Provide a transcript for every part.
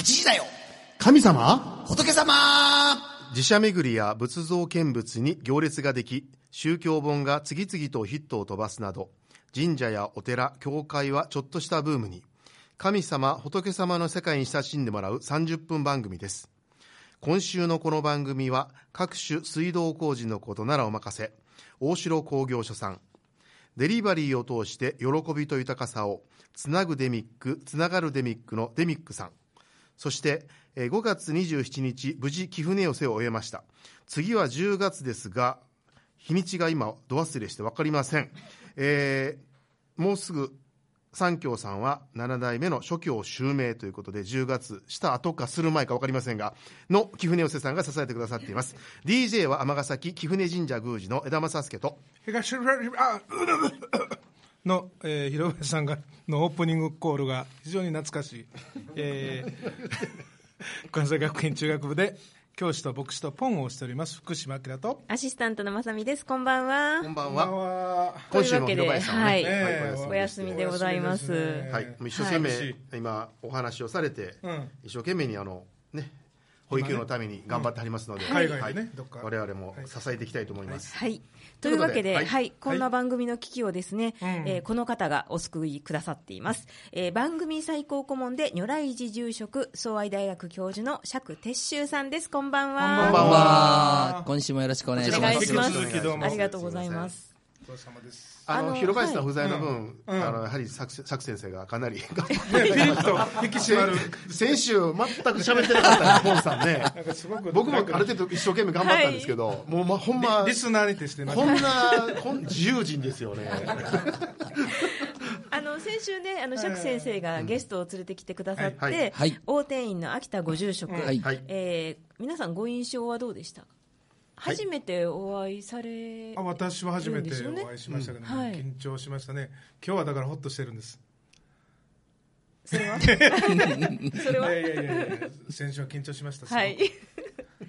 8時だよ。神様？仏様。寺社巡りや仏像見物に行列ができ宗教本が次々とヒットを飛ばすなど神社やお寺教会はちょっとしたブームに。神様仏様の世界に親しんでもらう30分番組です。今週のこの番組は各種水道工事のことならお任せ。大城工業所さん。デリバリーを通して喜びと豊かさをつなぐデミックつながるデミックのデミックさんそしてえー5月27日無事貴船寄せを終えました。次は10月ですが日にちが今ど忘れして分かりません、えーもうすぐ三協さんは7代目の諸教襲名ということで10月した後かする前か分かりませんがの貴船寄せさんが支えてくださっています。DJ は尼崎貴船神社宮司の枝正助と東あの、えー、広林さんがのオープニングコールが非常に懐かしい、えー、関西学院中学部で教師と牧師とポンをしております福島明と。アシスタントのまさみです。こんばんは。こんばんは。は。今週も広林さんはね、はいえお休みでございます。はい、一生懸命、はい。今お話をされて、うん。一生懸命にあのね保育園のために頑張ってはりますので、海外でねはいどっか我々も支えていきたいと思います。はい。というわけで、ははいい、こんな番組の危機をですね、うんえーこの方がお救いくださっています。えー番組最高顧問で如来寺住職、総愛大学教授の釈鉄舟さんです。こんばんは。こんばんは今週もよろしくお願いしおます。ありがとうございます。お疲れ様です。あの広林さん不在の分、うん。あのやはり作作先生がかなりねピリッと引き締まる。先週全く喋ってなかったね ポンさんね。なんかすごく僕もある程度一生懸命頑張ったんですけど、もうまほんまリスナーに徹してこんなこん自由人ですよね。あの先週ね、あの釈先生がゲストを連れてきてくださって、大定員の秋田ご住職、はいはい。えー皆さんご印象はどうでしたか、初めてお会いされあ私は初めてお会いしましたけど、ね。うん。はい。緊張しましたね。今日はだからホッとしてるんです。それは？それは？いやいやいやいや先週は緊張しましたはい。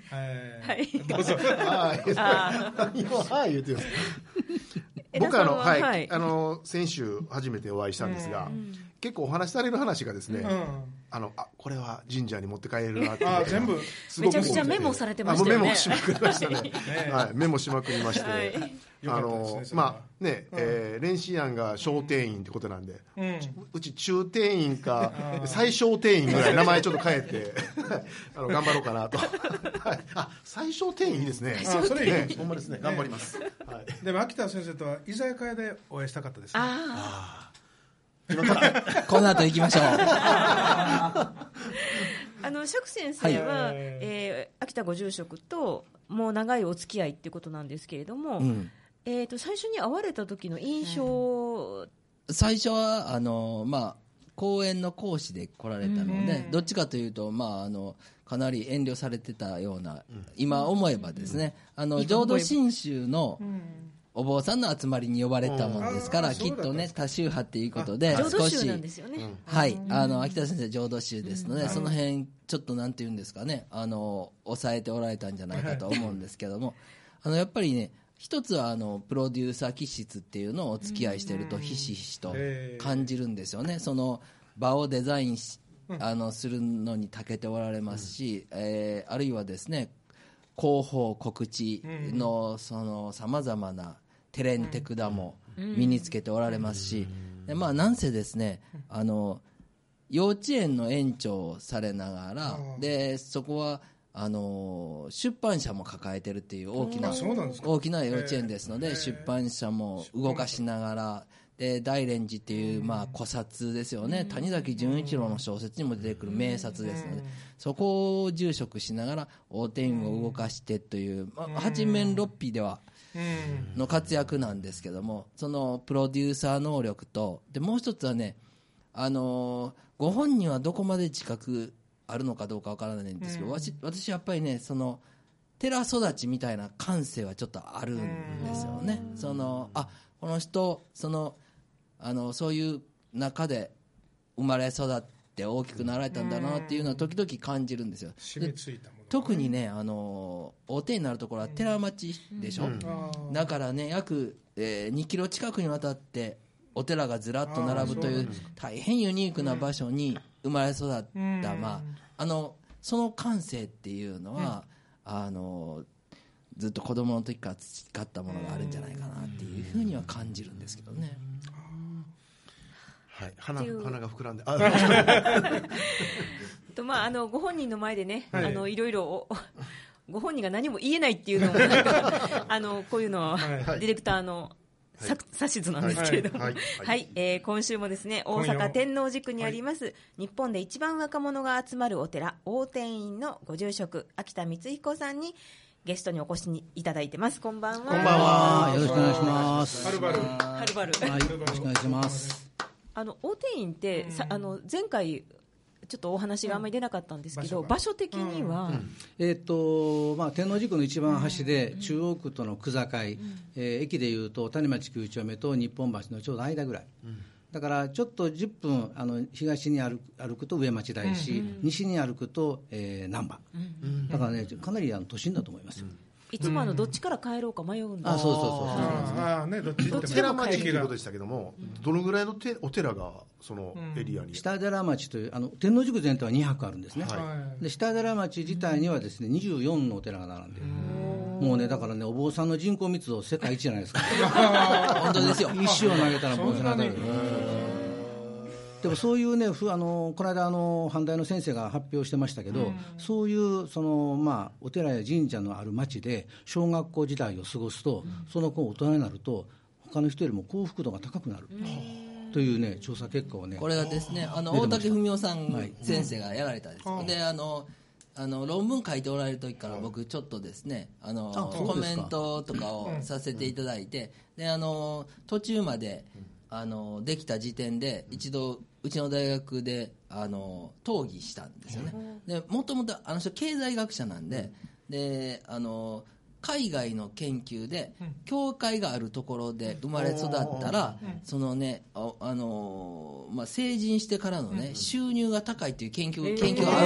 はい。はい。どうぞ。はい。何をはい言ってるんですか僕あの、枝さんははい、あの先週初めてお会いしたんですが、結構お話しされる話がですね、うん。あのあこれは神社に持って帰れるなって。いうあ全部めちゃくちゃメモされてましたよね。メモしまくりましたね。ねはい、メモしまくりまして、はいあのまあね、えー練習案が小定員ってことなんで、うん。うち中定員か最小定員ぐらい名前ちょっと変えて あの頑張ろうかなと、はい、あ最小定員いいですね。あそれいいね。ほんまですね。頑張ります、はい、でも秋田先生とは居酒屋でお会いしたかったです、ね、あ この後行きましょう。ーあの釈先生は、はい。えー秋田ご住職ともう長いお付き合いっていうことなんですけれども、うんえー、と最初に会われた時の印象、最初は、あの、まあ、講演の講師で来られたので、うん。どっちかというと、まあ、あの、かなり遠慮されてたような、今思えばですね、あの、浄土真宗のお坊さんの集まりに呼ばれたものですから、きっとね、多宗派っていうことで、浄土宗少し、なんですよね、はい、あの秋田先生、浄土宗ですので、その辺ちょっとなんていうんですかね、あの抑えておられたんじゃないかと思うんですけども、あのやっぱりね、一つはあのプロデューサー気質っていうのをお付き合いしていると、ひしひしと感じるんですよね、その場をデザインしあのするのに長けておられますし、えーあるいはですね、広報、告知のさまざまなテレンテクダも身につけておられますし、でまあ、なんせですね、あの幼稚園の園長をされながら、でそこはあの出版社も抱えてるっていう大きな大きな幼稚園ですので、出版社も動かしながら、で大連寺っていう、まあ、古刹ですよね、谷崎潤一郎の小説にも出てくる名刹ですので、そこを住職しながら、大天院を動かしてという、まあ、八面六臂では。うん。の活躍なんですけどもそのプロデューサー能力とでもう一つはね、あのーご本人はどこまで自覚あるのかどうかわからないんですけど、私私やっぱりねその寺育ちみたいな感性はちょっとあるんですよね。そのあこの人そのあのそういう中で生まれ育って大きくなられたんだなっていうのは時々感じるんですよ。染みついたもの特にね、あの大手になるところは寺町でしょ、あーだからね約、えー2キロ近くにわたってお寺がずらっと並ぶという大変ユニークな場所に生まれ育った、まあ、あのその感性っていうのは、あのずっと子供の時から培ったものがあるんじゃないかなっていうふうには感じるんですけどね。はい、鼻が膨らんで、あ、とまあ、あのご本人の前でね、はい。い、あのいろいろおご本人が何も言えないっていうのもあのこういうのは、はい。ディレクターのさ指図なんですけれども、ははい。い。はい。えー今週もですね大阪天王寺区にあります、日本で一番若者が集まるお寺大天院のご住職秋田光彦さんにゲストにお越しいただいてます。こんばんは。こんばんは。よろしくお願いします。はるばる。はるばる。はい、よろしくお願いします。あの大天院って、さあの前回ちょっとお話があんまり出なかったんですけど、うん。場所的には、えっ、と、まあ、天王寺区の一番端で、中央区との区境、えー駅でいうと、谷町9丁目と日本橋のちょうど間ぐらい。だからちょっと10分あの東に歩く歩くと上町台し、西に歩くと、えー、難波、だからねかなりあの都心だと思いますよ、いつもあのどっちから帰ろうか迷うんですあそうそうそうそうああねどっち行っても寺町って駅がいうことでしたけども、どのぐらいのてお寺がそのエリアに、下寺町というあの天王寺区全体は2泊あるんですね、はい。で下寺町自体にはですね24のお寺が並んでるもうねだからねお坊さんの人口密度世界一じゃないですか。本当ですよ。石を投げたら坊さんが当たるでもそういうねふあのこの間あの阪大の先生が発表してましたけど、そういうその、まあ、お寺や神社のある町で小学校時代を過ごすと、その子大人になると他の人よりも幸福度が高くなる、というね調査結果をねこれがですね、あの大竹文雄さんはい先生がやられたんです、うんであのあの論文書いておられる時から僕ちょっとですねあのコメントとかをさせていただいて、であの途中まであのできた時点で一度うちの大学であの討議したんですよね、でもともとあの人経済学者なんで,、であの海外の研究で教会があるところで生まれ育ったら、そのねああのまあ、成人してからのね、収入が高いっていう研究研究が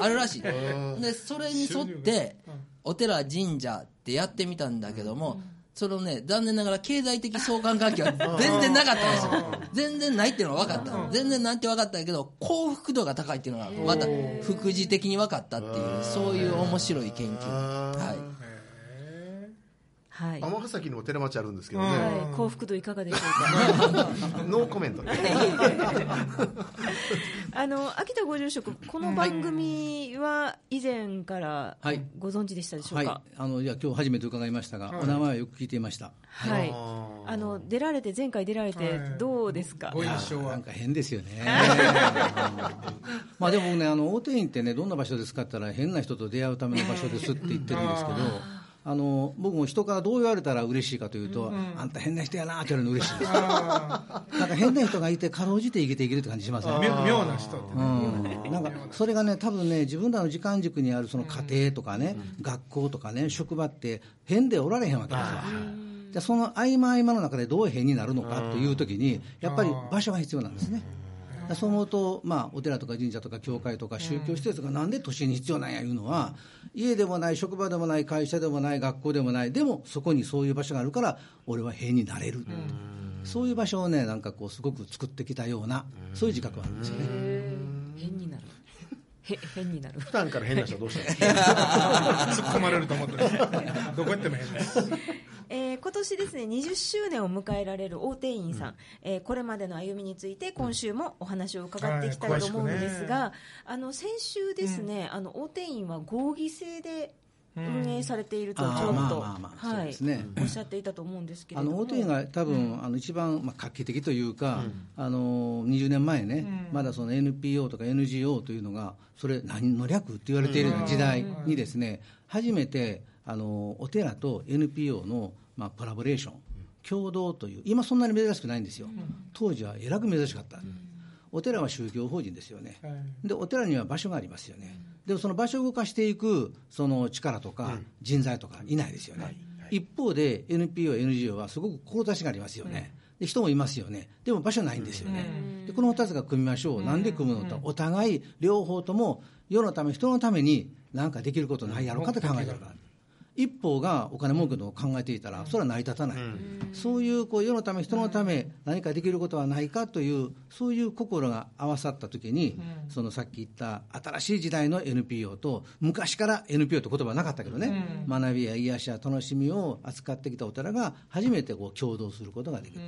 あるらしい、あるらしい。でそれに沿ってお寺神社ってやってみたんだけども、そのね残念ながら経済的相関関係は全然なかったんですよ。全然ないっていうのは分かった。全然ないって分かったけど幸福度が高いっていうのがまた副次的に分かったっていうそういう面白い研究。はいはい、尼崎にも寺町あるんですけどね、はい、幸福度いかがでしょうか？ノーコメント。あの秋田ご住職この番組は以前からはい。ご存知でしたでしょうはい。か、あのいや今日初めて伺いましたが、お名前はよく聞いていました。はい、あの出られて前回出られてどうですか、ご印象は。なんか変ですよね。まあでもねあの大手院ってねどんな場所ですかって言ったら変な人と出会うための場所ですって言ってるんですけどあの僕も人からどう言われたら嬉しいかというと、あんた変な人やなって言われるの嬉しいです。なんか変な人がいてかろうじて生きていけるって感じしますね。妙妙な人ってうん、なんかそれがね、多分ね、自分らの時間軸にあるその家庭とかね、学校とかね、職場って、変でおられへんわけですわ。じゃあその合間合間の中でどう変になるのかというときに、やっぱり場所が必要なんですね。だからそう思うと、まあ、お寺とか神社とか教会とか宗教施設がなんで都心に必要なんやいうのは、家でもない、職場でもない、会社でもない、学校でもない、でもそこにそういう場所があるから、俺は変になれる。そういう場所をね、なんかこう、すごく作ってきたような、そういう自覚はあるんですよね。変になるへ変になる。普段から変な人はどうしたんですか？突っ込まれると思ってるどこ行っても変ですえー今年ですね20周年を迎えられる大定員さん、えーこれまでの歩みについて今週もお話を伺っていきたいと思うんですが、あの先週ですね、あの大定員は合議制で運営されているとちょっと、おっしゃっていたと思うんですけれあども。の大手が多分、あの一番、まあ、画期的というか、あの20年前ね、まだその NPO とか NGO というのが、それ、何の略って言われているような時代にですね、初めてあのお寺と NPO の、まあ、コラボレーション、共同という、今そんなに珍しくないんですよ、当時はえらく珍しかった。お寺は宗教法人ですよね、はい。でお寺には場所がありますよね、でもその場所を動かしていくその力とか人材とかいないですよね、一方で NPO、NGO はすごく志がありますよね、で人もいますよね、でも場所ないんですよね、でこの2つが組みましょう、なんで組むのと、お互い両方とも世のため、人のために何かできることないやろうかと考えてるから。一方がお金儲けの考えていたら、それは成り立たない、そういうこう世のため、人のため、何かできることはないかという、そういう心が合わさったときに、そのさっき言った新しい時代の NPO と、昔から NPO って言葉はなかったけどね、学びや癒しや楽しみを扱ってきたお寺が、初めてこう共同することができる。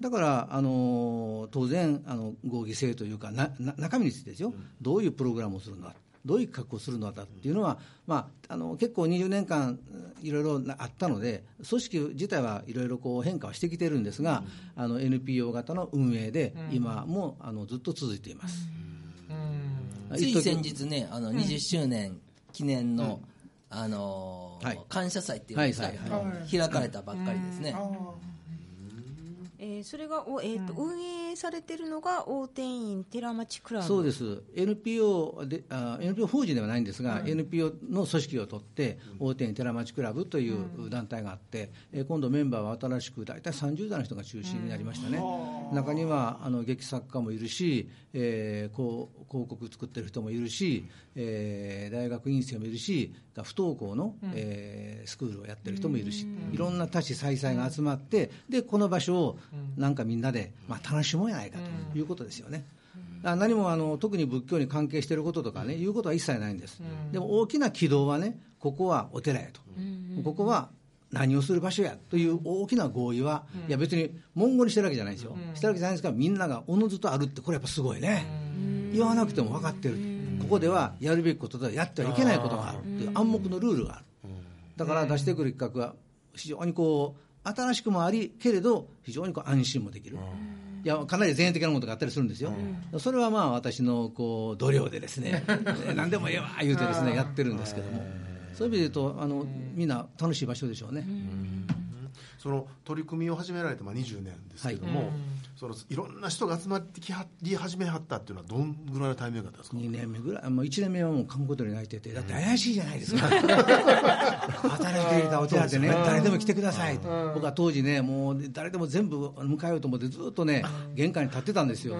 だから、あの当然あの、合議制というかなな、中身についてですよ、どういうプログラムをするのか、どういう格好をするのかっていうのは、まあ、あの結構20年間、いろいろあったので、組織自体はいろいろこう変化はしてきてるんですが、あの NPO 型の運営で、今もあのずっと続いています。つい先日ね、あの20周年記念の、あのーはい。感謝祭っていうんですか、はいはい。開かれたばっかりですね。えーそれがお、えーと運営されてるのが大天院寺町クラブ。そうです、NPO であ NPO 法人ではないんですが、NPO の組織を取って、大手寺町クラブという団体があって、えー今度、メンバーは新しく大体30代の人が中心になりましたね、中にはあの劇作家もいるし、えーこう広告作ってる人もいるし、えー大学院生もいるし、不登校の、えースクールをやってる人もいるし、いろんな多種多彩が集まって、でこの場所をなんかみんなで、まあ、楽しもうやないかということですよね。あ何もあの特に仏教に関係していることとかね、いうことは一切ないんです、でも大きな軌道はね、ここはお寺やと、ここは何をする場所やという大きな合意は、いや別に文言にしてるわけじゃないんですよ、してるわけじゃないんですが、みんながおのずとあるって、これやっぱすごいね、言わなくても分かってる、ここではやるべきこととはやってはいけないことがある。っていう暗黙のルールがある、だから出してくる企画は非常にこう新しくもあり、けれど非常にこう安心もできる。いやかなり前衛的なものがあったりするんですよ、それはまあ私のこう度量でですね、何でもええわ言うてですねやってるんですけども、そういう意味で言うとあの、みんな楽しい場所でしょうね。その取り組みを始められてまあ20年ですけども、そのいろんな人が集まってきはり始めはったっていうのはどんぐらいのタイミングだったんですか？2年目ぐらい、もう1年目はもう観光鳥に泣いてて、だって怪しいじゃないですか、働いていたお寺でね、誰でも来てくださいと、僕は当時ね、もう誰でも全部迎えようと思って、ずっとね、玄関に立ってたんですよ、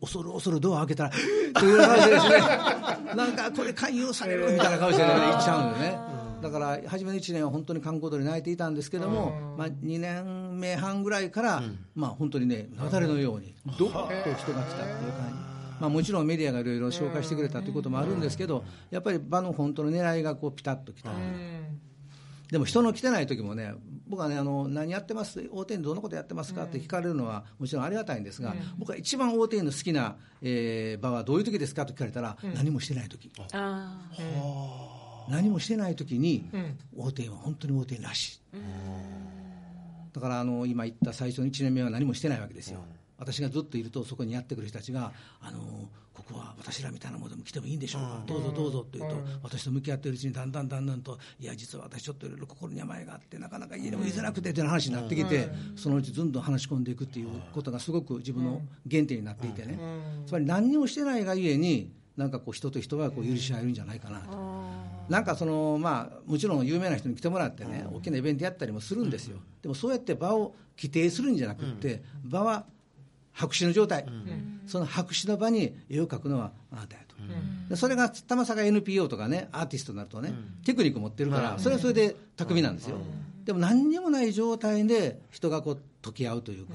恐る恐るドア開けたら、という感じでですね、なんかこれ、勧誘されるみたいな顔してね、行っちゃうんよね。だから初めの1年は本当に観光鳥泣いていたんですけども、まあ、2年目半ぐらいから、まあ、本当にね雪崩のようにどーっと人が来たっていう感じ、まあ、もちろんメディアがいろいろ紹介してくれたということもあるんですけどやっぱり場の本当の狙いがこうピタッときた。でも人の来てない時もね、僕はね、あの何やってます、大手にどんなことやってますか？って聞かれるのはもちろんありがたいんですが、僕は一番大手の好きな、えー場はどういう時ですか？と聞かれたら、何もしてない時。あ何もしてない時に、大手は本当に大手らしい。だからあの今言った最初の1年目は何もしてないわけですよ、私がずっといると、そこにやってくる人たちが、あのここは私らみたいなものでも来てもいいんでしょうか、どうぞどうぞと言うと、私と向き合っているうちに、だんだんだんだんと、いや、実は私、ちょっといろいろ心に病があって、なかなか家でも居づらくてという話になってきて、そのうちどんどん話し込んでいくっていうことが、すごく自分の原点になっていてね、つまり何にもしてないがゆえに、なんかこう人と人がこう許し合えるんじゃないかなと。なんかその、まあ、もちろん有名な人に来てもらってね、大きなイベントやったりもするんですよ、でもそうやって場を規定するんじゃなくって、場は白紙の状態、その白紙の場に絵を描くのはあなたやと、でそれがたまさか NPO とかね、アーティストになるとね、テクニック持ってるから、それはそれで巧みなんですよ、でも何にもない状態で人がこう溶け合うというか、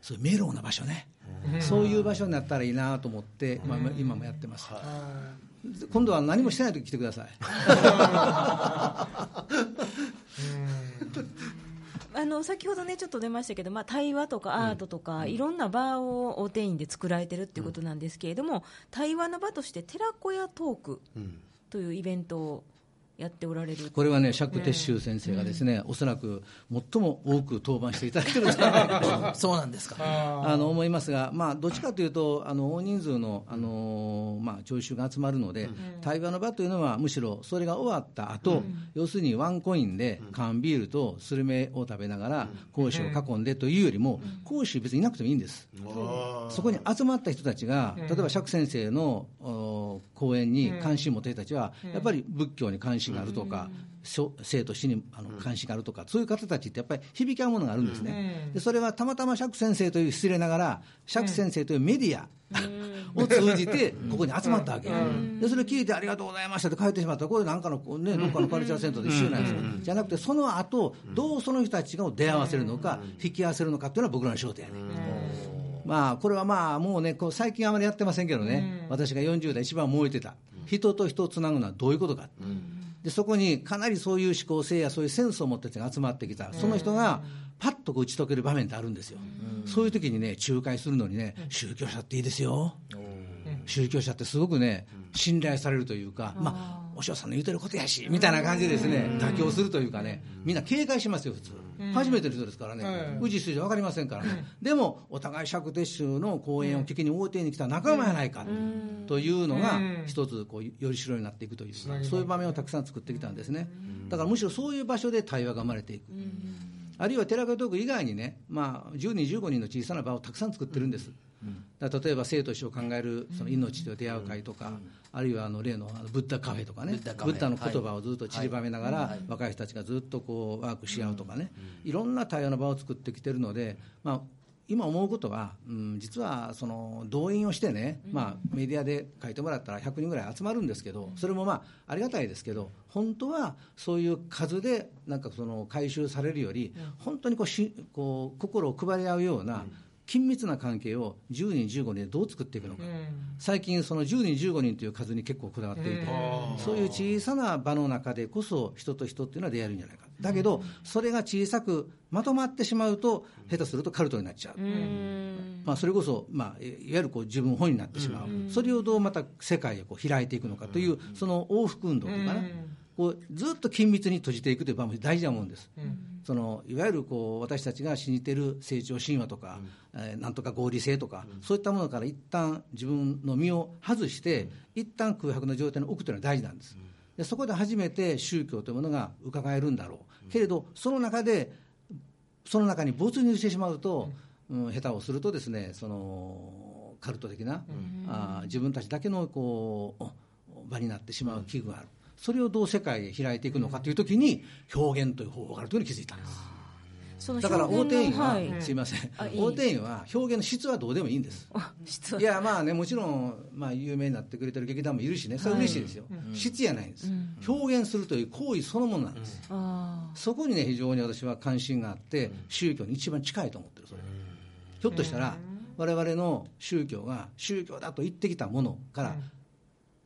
そういうメロウな場所ね、そういう場所になったらいいなと思って、まあ今もやってます。今度は何もしてないとき来てください。あの先ほどねちょっと出ましたけど、まあ、対話とかアートとか、いろんな場を大手院で作られてるっていうことなんですけれども、対話の場として寺子屋トークというイベントをやっておられる。これはね、釈徹宗先生がですね、おそらく最も多く当番していただいてるんじゃないかとそうなんですか。あの思いますが、まあ、どっちかというと、あの大人数の、あのまあ、聴衆が集まるので、対話の場というのは、むしろそれが終わった後、要するにワンコインで缶ビールとスルメを食べながら、講師を囲んでというよりも、講師、別にいなくてもいいんです。そこに集まった人たちが、例えば釈先生のお講演に関心を持っている人たちは、やっぱり仏教に関心があるとか、生と死にあの関心があるとか、そういう方たちってやっぱり響き合うものがあるんですね、でそれはたまたま釈先生という失礼ながら、釈先生というメディア、を通じて、ここに集まったわけ、でそれ聞いて、ありがとうございましたって帰ってしまったら、これなんかの、ね、どっかのカルチャーセンターで一緒なんですよ、じゃなくて、その後どうその人たちを出会わせるのか、引き合わせるのかっていうのは僕らの仕事やね。まあ、これはまあもうね、こう最近あまりやってませんけどね、私が40代、一番燃えてた、人と人をつなぐのはどういうことか、でそこにかなりそういう思考性やそういうセンスを持った人が集まってきた、その人がパッとこう打ち解ける場面ってあるんですよ、そういう時にね、仲介するのにね、宗教者っていいですよ。宗教者ってすごくね、信頼されるというか、まあ、お嬢さんの言うてることやし、みたいな感じでですね、妥協するというかね、みんな警戒しますよ、普通。初めての人ですからね、宇治筋分かりませんからね、でも、お互い釈徹宗の講演を聞きに大手に来た仲間やないかというのが、一つこう、よりしろになっていくという、そういう場面をたくさん作ってきたんですね。だからむしろそういう場所で対話が生まれていく。あるいは寺子トーク以外にね、まあ、10人、15人の小さな場をたくさん作ってるんです。だ例えば生と死を考えるその命と出会う会とか、あるいはあの例のブッダカフェとかね、ブッダの言葉をずっと散りばめながら、若い人たちがずっとこうワークし合うとかね、いろんな対話の場を作ってきてるので、まあ、今思うことは、うん、実はその動員をしてね、まあ、メディアで書いてもらったら100人ぐらい集まるんですけど、それもまあありがたいですけど、本当はそういう数でなんかその回収されるより、本当にこうしこう心を配り合うような、緊密な関係を10人、15人でどう作っていくのか、最近、その10人、15人という数に結構こだわっていて、そういう小さな場の中でこそ、人と人っていうのは出会えるんじゃないか、だけど、それが小さくまとまってしまうと、下手するとカルトになっちゃう、まあ、それこそ、まあ、いわゆるこう自分本になってしまう、それをどうまた世界へこう開いていくのかという、その往復運動というかな。こうずっと緊密に閉じていくという場面大事なもんです、うん、そのいわゆるこう私たちが信じている成長神話とか、うん、えー、なんとか合理性とか、うん、そういったものから一旦自分の身を外して、うん、一旦空白の状態に置くというのは大事なんです、でそこで初めて宗教というものが伺えるんだろう、けれどその中でその中に没入してしまうと、うん。下手をするとですねそのカルト的な、あ自分たちだけのこう場になってしまう危惧がある。それをどう世界へ開いていくのかというときに表現という方法があるというのに気づいたんです。だから大手員は、はい、すみません、大手員は表現の質はどうでもいいんです。いや、まあね、もちろん、まあ、有名になってくれてる劇団もいるしね、それは嬉しいですよ、はい、質やないんです、うん、表現するという行為そのものなんです、うん、そこにね、非常に私は関心があって、宗教に一番近いと思ってる、それ。ひょっとしたら、我々の宗教が宗教だと言ってきたものから、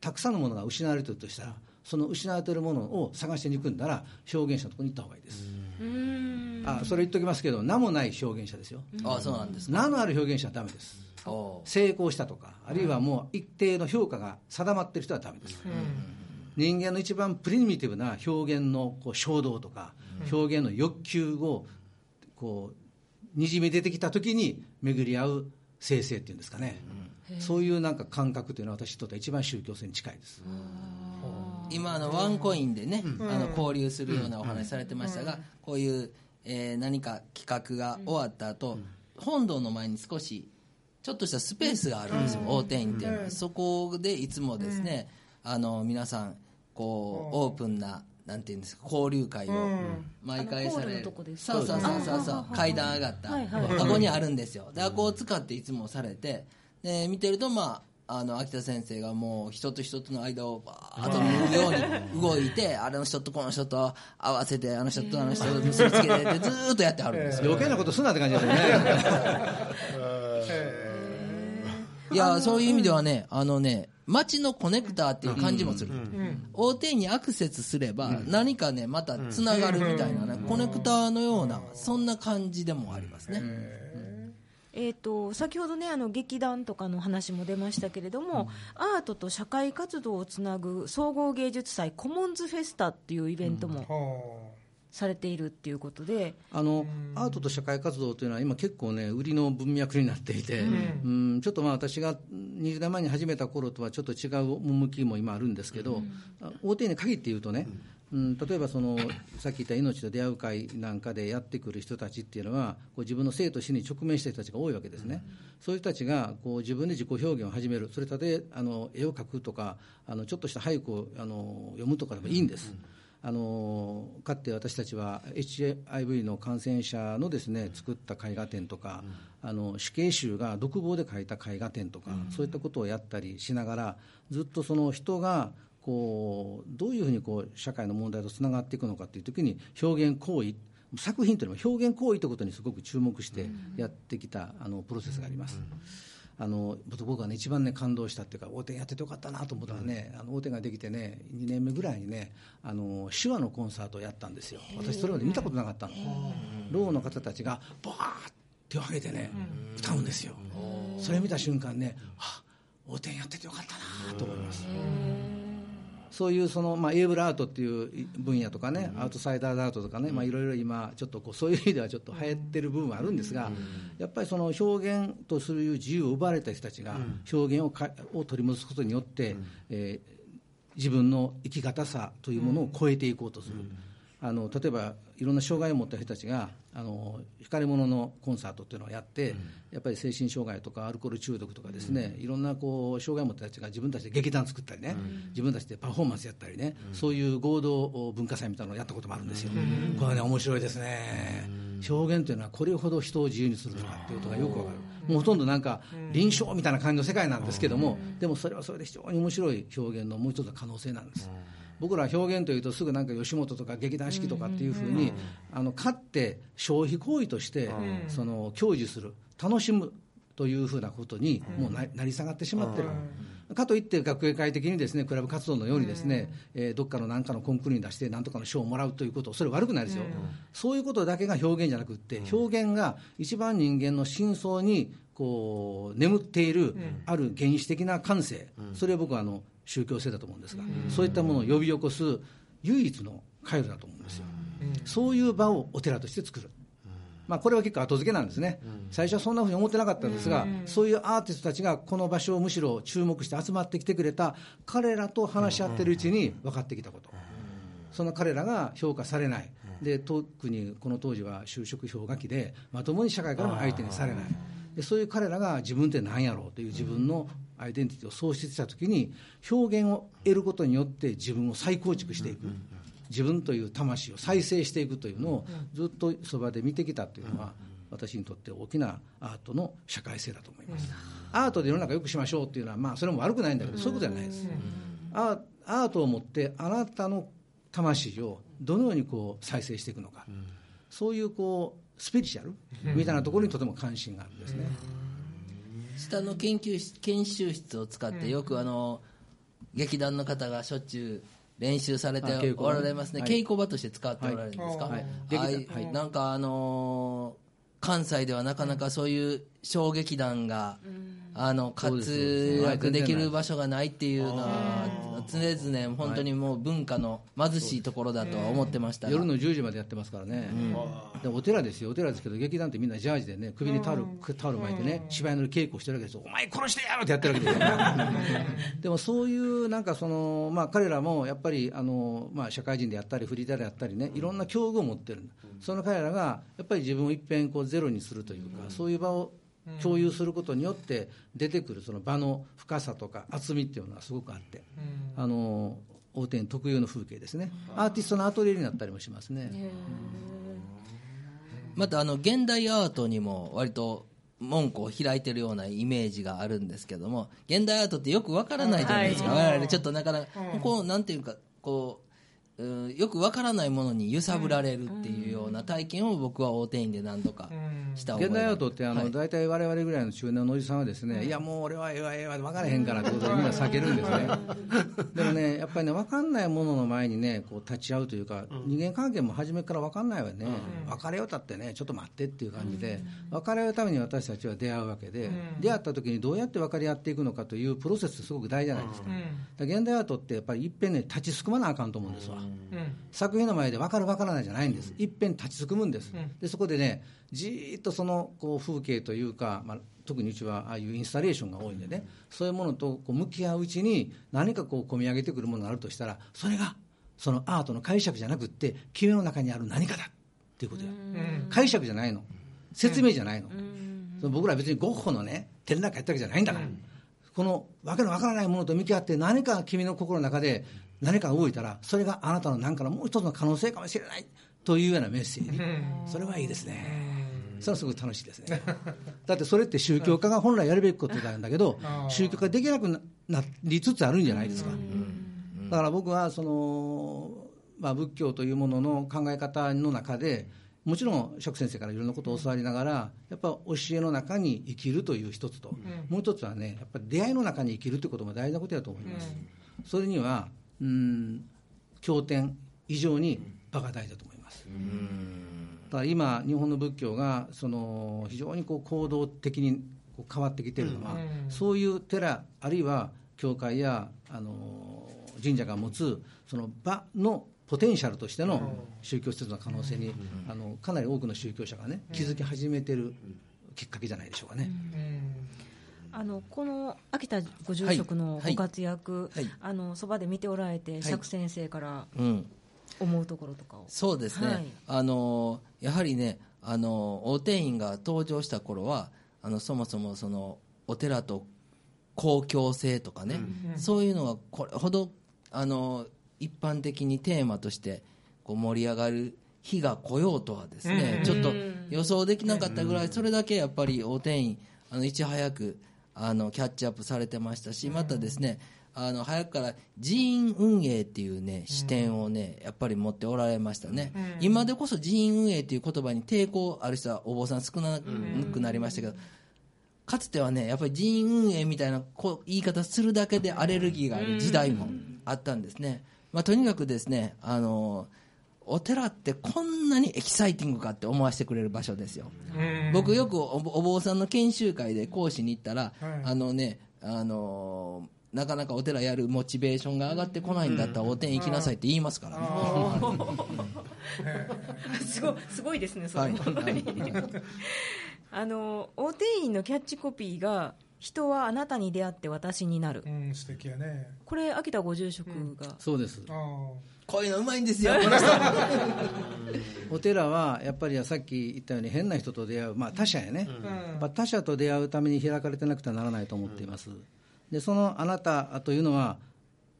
たくさんのものが失われているとしたら、その失われているものを探しに行くんなら表現者のところに行った方がいいです。あそれ言っときますけど名もない表現者ですよ。あそうなんです名のある表現者はダメです。成功したとかあるいはもう一定の評価が定まっている人はダメです。人間の一番プリミティブな表現のこう衝動とか、表現の欲求をこうにじみ出てきた時に巡り合う生成っていうんですかね、そういうなんか感覚というのは私にとっては一番宗教性に近いです。今あのワンコインでね、あの交流するようなお話されてましたが、こういう、えー、何か企画が終わった後、本堂の前に少しちょっとしたスペースがあるんですよ、大店員っていうのは、そこでいつもですね、あの皆さんこうオープンななんていうんですか交流会を毎回される、そうそうそうそうそう。階段上がった、あこにあるんですよ。であこを使っていつもされてで見てるとまああの秋田先生がもう人と人との間をバーッと見るように動いてあれの人とこの人と合わせてあの人とあの人と結びつけてずっとやってはるんですよ。余計なことすなって感じですよね。いやそういう意味ではねあのね街のコネクターっていう感じもする、大手にアクセスすれば何かねまたつながるみたいなねコネクターのようなそんな感じでもありますね、えーと、先ほどねあの劇団とかの話も出ましたけれども、うん、アートと社会活動をつなぐ総合芸術祭コモンズフェスタっていうイベントも、されているっていうことで。あの、アートと社会活動というのは今結構ね売りの文脈になっていて、うん、うん。ちょっとまあ私が20年前に始めた頃とはちょっと違う趣も今あるんですけど、うん、大手に限って言うとね、うんうん、例えばその さっき言った命と出会う会なんかでやってくる人たちっていうのはこう自分の生と死に直面した人たちが多いわけですね、うん、そういう人たちがこう自分で自己表現を始める。それたとえあの絵を描くとかあのちょっとした俳句をあの読むとかでもいいんです、あのかつて私たちは HIV の感染者のですね作った絵画展とか、あの死刑囚が独房で描いた絵画展とか、そういったことをやったりしながらずっとその人がこうどういうふうにこう社会の問題とつながっていくのかという時に表現行為作品というのは表現行為ということにすごく注目してやってきたあのプロセスがあります。あの僕がね一番ね感動したっていうか大手やっててよかったなと思ったらね、あの大手ができてね2年目ぐらいにねあの手話のコンサートをやったんですよ。私それまで見たことなかったの。ろうの方たちがバーッ手を挙げてね歌うんですよ。それ見た瞬間ねあ大手やっててよかったなと思いますそういうその、まあ、エーブルアートっていう分野とかね、アウトサイダーアートとかね、まあ、いろいろ今、ちょっとこうそういう意味ではちょっと流行ってる部分はあるんですが、やっぱりその表現とする自由を奪われた人たちが、表現をかを取り戻すことによって、えー、自分の生き方さというものを超えていこうとする。あの例えばいろんな障害を持った人たちがあの光り物のコンサートっていうのをやって、うん、やっぱり精神障害とかアルコール中毒とかですね、うん、いろんなこう障害を持ったちが自分たちで劇団作ったりね、うん、自分たちでパフォーマンスやったりね、そういう合同文化祭みたいなのをやったこともあるんですよ、これはね面白いですね、表現というのはこれほど人を自由にするのかっていうことがよくわかる。もうほとんどなんか臨床みたいな感じの世界なんですけども、でもそれはそれで非常に面白い表現のもう一つの可能性なんです。僕ら表現というとすぐなんか吉本とか劇団四季とかっていうふうに、あの勝って消費行為としてその享受する楽しむというふうなことにもうなり下がってしまってる。かといって学芸会的にですねクラブ活動のようにですね、えー、どっかの何かのコンクールに出して何とかの賞をもらうということそれ悪くないですよ、そういうことだけが表現じゃなくって表現が一番人間の深層にこう眠っているある原始的な感性、それを僕はあの宗教性だと思うんですが、そういったものを呼び起こす唯一の回路だと思うんですよ、そういう場をお寺として作る。まあ、これは結構後付けなんですね、最初はそんなふうに思ってなかったんですが、そういうアーティストたちがこの場所をむしろ注目して集まってきてくれた、彼らと話し合ってるうちに分かってきたこと、その彼らが評価されない、で特にこの当時は就職氷河期で、まともに社会からも相手にされない。でそういう彼らが自分って何やろうという自分のアイデンティティを喪失したときに表現を得ることによって自分を再構築していく、自分という魂を再生していくというのをずっとそばで見てきたというのは、私にとって大きなアートの社会性だと思います、アートで世の中よくしましょうっていうのは、まあ、それも悪くないんだけど、そういうことじゃないです、アアートを持ってあなたの魂をどのようにこう再生していくのか、そういうこうスピリチュアルみたいなところにとても関心があるんですね。下の研究室研修室を使ってよくあの劇団の方がしょっちゅう練習されておられますね、稽古場として使っておられるんですか、はい。はい、なんかあのー関西ではなかなかそういう小劇団が、あの活躍できる場所がないっていうのは常々本当にもう文化の貧しいところだとは思ってました夜の10時までやってますからね、でお寺ですよ。お寺ですけど劇団ってみんなジャージでね首にタオル,、タオル巻いてね芝居の稽古してるわけですよ。お前殺してやろってやってるわけですよ。でもそういうなんかその、まあ、彼らもやっぱりあの、まあ、社会人でやったりフリーターでやったりねいろんな境遇を持ってる。その彼らがやっぱり自分をいっぺんこうゼロにするというか、そういう場を共有することによって出てくるその場の深さとか厚みっていうのはすごくあって、あの大手特有の風景ですね。アーティストのアトリエになったりもしますね。またあの現代アートにも割と門戸を開いてるようなイメージがあるんですけども現代アートってよくわからないじゃないですか、我々ちょっとなかなか、こうなんていうかこうよくわからないものに揺さぶられるっていうような体験を僕は大手院で何度かした現代アートってあの、はい、大体我々ぐらいの中年のおじさんはですね、い。やもう俺はええわええわ分からへんからってことでみんな避けるんですね。でもねやっぱりね分かんないものの前にねこう立ち会うというか、人間関係も初めから分かんないわね、別れようたってねちょっと待ってっていう感じで、別れ合うために私たちは出会うわけで、出会った時にどうやって分かり合っていくのかというプロセスすごく大事じゃないですか,、現代アートってやっぱりいっぺんね立ちすくまなあかんと思うんですわ、作品の前で分かる分からないじゃないんです、いっぺん立ちすくむんです、でそこでね、じっとそのこう風景というか、まあ、特にうちはああいうインスタレーションが多いんでね、そういうものとこう向き合ううちに、何かこう込み上げてくるものがあるとしたら、それがそのアートの解釈じゃなくって、君の中にある何かだっていうことや、解釈じゃないの、説明じゃないの、その僕ら別にゴッホのね、展覧会やったわけじゃないんだから。このわけのわからないものと向き合って何か君の心の中で何かが動いたらそれがあなたの何かのもう一つの可能性かもしれない。というようなメッセージ。それはいいですね。それはすごく楽しいですね。だってそれって宗教家が本来やるべきことなんだけど宗教家できなくなりつつあるんじゃないですか。だから僕はその、まあ、仏教というものの考え方の中でもちろん釈先生からいろんなことを教わりながらやっぱ教えの中に生きるという一つと、もう一つはねやっぱり出会いの中に生きるということも大事なことだと思います、それにはうん経典以上に場が大事だと思います。だから今日本の仏教がその非常にこう行動的にこう変わってきているのは、そういう寺あるいは教会やあの神社が持つその場のポテンシャルとしての宗教施設の可能性に、あのかなり多くの宗教者がね気づき始めてるきっかけじゃないでしょうかね。あのこの秋田ご住職のご活躍、はい。はい、あのそばで見ておられて、釈先生から思うところとかを、そうですね、あのやはりねあの大定員が登場した頃はあのそもそもそのお寺と公共性とかね、うん、そういうのはこれほどあの一般的にテーマとしてこう盛り上がる日が来ようとはですね、ちょっと予想できなかったぐらい、それだけやっぱり大転院あのいち早くあのキャッチアップされてましたし、またですね、あの早くから寺院運営っていうね視点をねやっぱり持っておられましたね、今でこそ寺院運営っていう言葉に抵抗ある人はお坊さん少なくなりましたけど、かつてはねやっぱり寺院運営みたいなこう言い方するだけでアレルギーがある時代もあったんですね。まあ、とにかくですねあのお寺ってこんなにエキサイティングかって思わせてくれる場所ですよ。僕よくお坊さんの研修会で講師に行ったら、はい、あのね、あのなかなかお寺やるモチベーションが上がってこないんだったらお天行きなさいって言いますからね。すごすごいですね、それ、はい。はい、あの大天院のキャッチコピーが人はあなたに出会って私になる、うん、素敵やね。これ秋田ご住職が、うん、そうです。こういうのうまいんですよ。お寺はやっぱりさっき言ったように変な人と出会う、まあ、他者やね、うん、他者と出会うために開かれてなくてはならないと思っています、でそのあなたというのは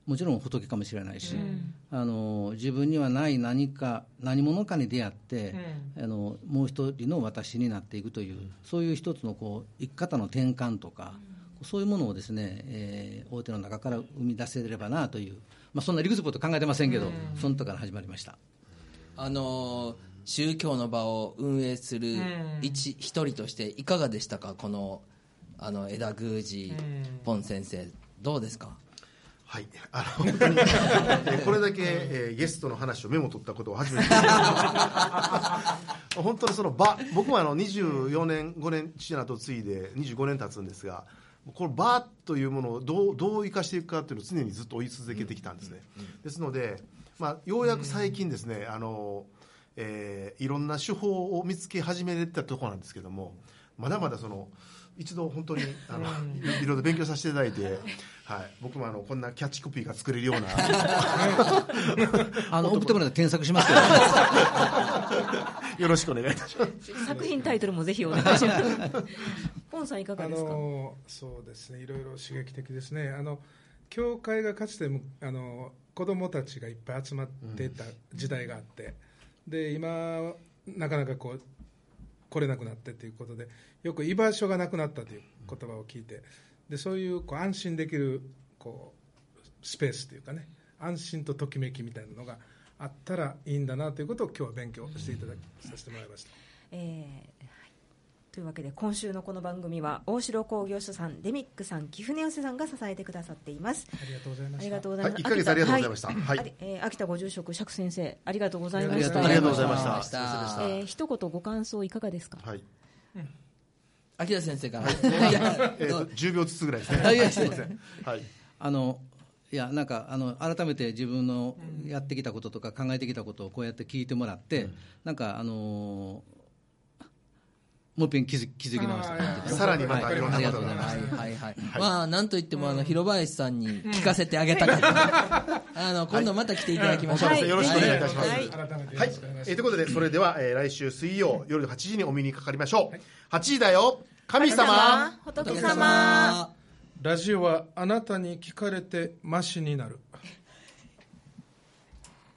もちろん仏かもしれないし、うん、あの自分にはない何か何者かに出会って、うん、あのもう一人の私になっていくという、うん、そういう一つのこう生き方の転換とか、そういうものをですね、えー、大手の中から生み出せればなという、まあ、そんな理屈こと考えてませんけど、そのとから始まりました。あの宗教の場を運営する一,、一人としていかがでしたか？このあの枝宮司ポン先生どうですか？はい、あの本当にこれだけ、えー、ゲストの話をメモ取ったことを初めて 本当にその場僕もあの24年5年父の後継いで25年経つんですがこの場というものをどうどう生かしていくかというのを常にずっと追い続けてきたんですね、ですので、まあ、ようやく最近ですね、あのえー、いろんな手法を見つけ始めたところなんですけどもまだまだその一度本当にあのいろいろ勉強させていただいてはい、僕もあのこんなキャッチコピーが作れるような。あの送ってもらったら検索しますけど、よろしくお願いいたします。作品タイトルもぜひお願いします。ポンさんいかがですか？そうですね。いろいろ刺激的ですね。あの教会がかつてあの子供たちがいっぱい集まっていた時代があって、うん、で今なかなかこう来れなくなってということでよく居場所がなくなったという言葉を聞いて、でそういうこう安心できるこうスペースというかね安心とときめきみたいなのがあったらいいんだなということを今日は勉強していただきさせてもらいました。えーというわけで今週のこの番組は大城工業所さんデミックさん貴船寄せさんが支えてくださっています。ありがとうございました。ありがとうございます、はい、1ヶ月ありがとうございました、はい、えー、秋田ご住職釈先生ありがとうございました。ありがとうございました。えー、一言ご感想いかがですか？はい、うん。秋田先生から、はい、えー、10秒ずつぐらいですね。はい、あのいやなんかあの改めて自分のやってきたこととか考えてきたことをこうやって聞いてもらって、うん、なんかあのーもう一遍気づ気づき直したさらにまたい。ろんなことが、はいはいはい、まあなんといってもあの広林さんに聞かせてあげたかった、あの今度また来ていただきましょう、よろしくお願いいたします、はい。えということでそれでは、えー、来週水曜夜8時にお見にかかりましょう、8時だよ。神様。仏様。ラジオはあなたに聞かれてマシになる